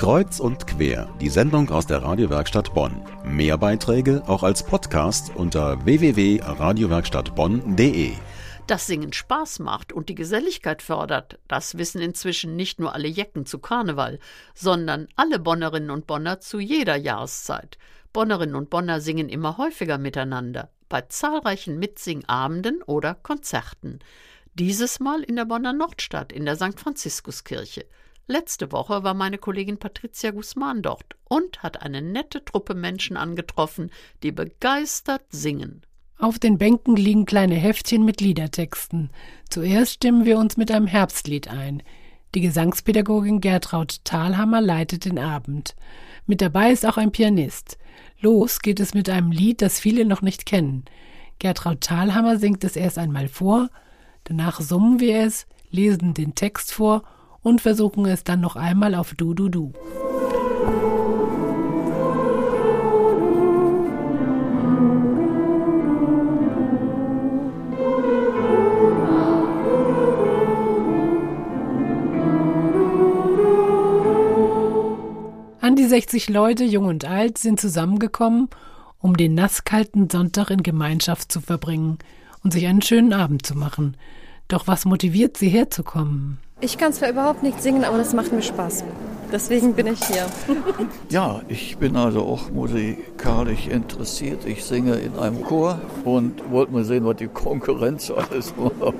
Kreuz und quer, die Sendung aus der Radiowerkstatt Bonn. Mehr Beiträge auch als Podcast unter www.radiowerkstattbonn.de. Dass Singen Spaß macht und die Geselligkeit fördert, das wissen inzwischen nicht nur alle Jecken zu Karneval, sondern alle Bonnerinnen und Bonner zu jeder Jahreszeit. Bonnerinnen und Bonner singen immer häufiger miteinander, bei zahlreichen Mitsingabenden oder Konzerten. Dieses Mal in der Bonner Nordstadt in der St. Franziskuskirche. Letzte Woche war meine Kollegin Patricia Guzman dort und hat eine nette Truppe Menschen angetroffen, die begeistert singen. Auf den Bänken liegen kleine Heftchen mit Liedertexten. Zuerst stimmen wir uns mit einem Herbstlied ein. Die Gesangspädagogin Gertraud Thalhammer leitet den Abend. Mit dabei ist auch ein Pianist. Los geht es mit einem Lied, das viele noch nicht kennen. Gertraud Thalhammer singt es erst einmal vor, danach summen wir es, lesen den Text vor und versuchen es dann noch einmal auf Du Du Du. An die 60 Leute, jung und alt, sind zusammengekommen, um den nasskalten Sonntag in Gemeinschaft zu verbringen und sich einen schönen Abend zu machen. Doch was motiviert sie herzukommen? Ich kann zwar überhaupt nicht singen, aber das macht mir Spaß. Deswegen bin ich hier. ja, ich bin also auch musikalisch interessiert. Ich singe in einem Chor und wollte mal sehen, was die Konkurrenz alles macht.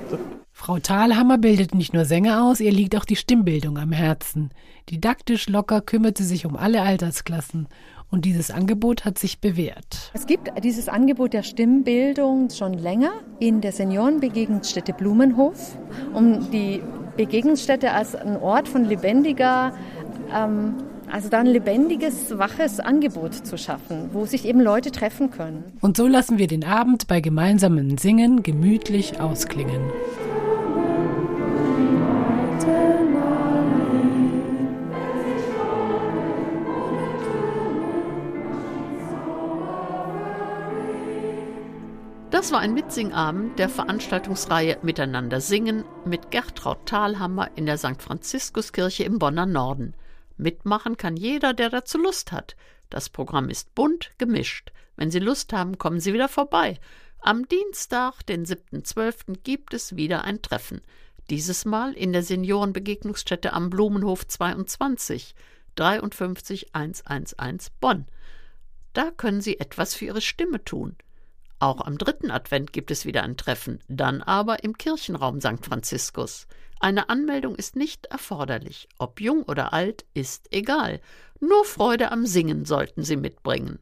Frau Thalhammer bildet nicht nur Sänger aus, ihr liegt auch die Stimmbildung am Herzen. Didaktisch locker kümmert sie sich um alle Altersklassen. Und dieses Angebot hat sich bewährt. Es gibt dieses Angebot der Stimmbildung schon länger in der Seniorenbegegnungsstätte Blumenhof, um die Begegnungsstätte als ein Ort von lebendiger, ähm, also da ein lebendiges, waches Angebot zu schaffen, wo sich eben Leute treffen können. Und so lassen wir den Abend bei gemeinsamen Singen gemütlich ausklingen. Das war ein Mitsingabend der Veranstaltungsreihe Miteinander singen mit Gertraud Thalhammer in der St. Franziskuskirche im Bonner Norden. Mitmachen kann jeder, der dazu Lust hat. Das Programm ist bunt gemischt. Wenn Sie Lust haben, kommen Sie wieder vorbei. Am Dienstag, den 7.12., gibt es wieder ein Treffen. Dieses Mal in der Seniorenbegegnungsstätte am Blumenhof 22 53 111 Bonn. Da können Sie etwas für Ihre Stimme tun. Auch am dritten Advent gibt es wieder ein Treffen, dann aber im Kirchenraum St. Franziskus. Eine Anmeldung ist nicht erforderlich. Ob jung oder alt, ist egal. Nur Freude am Singen sollten Sie mitbringen.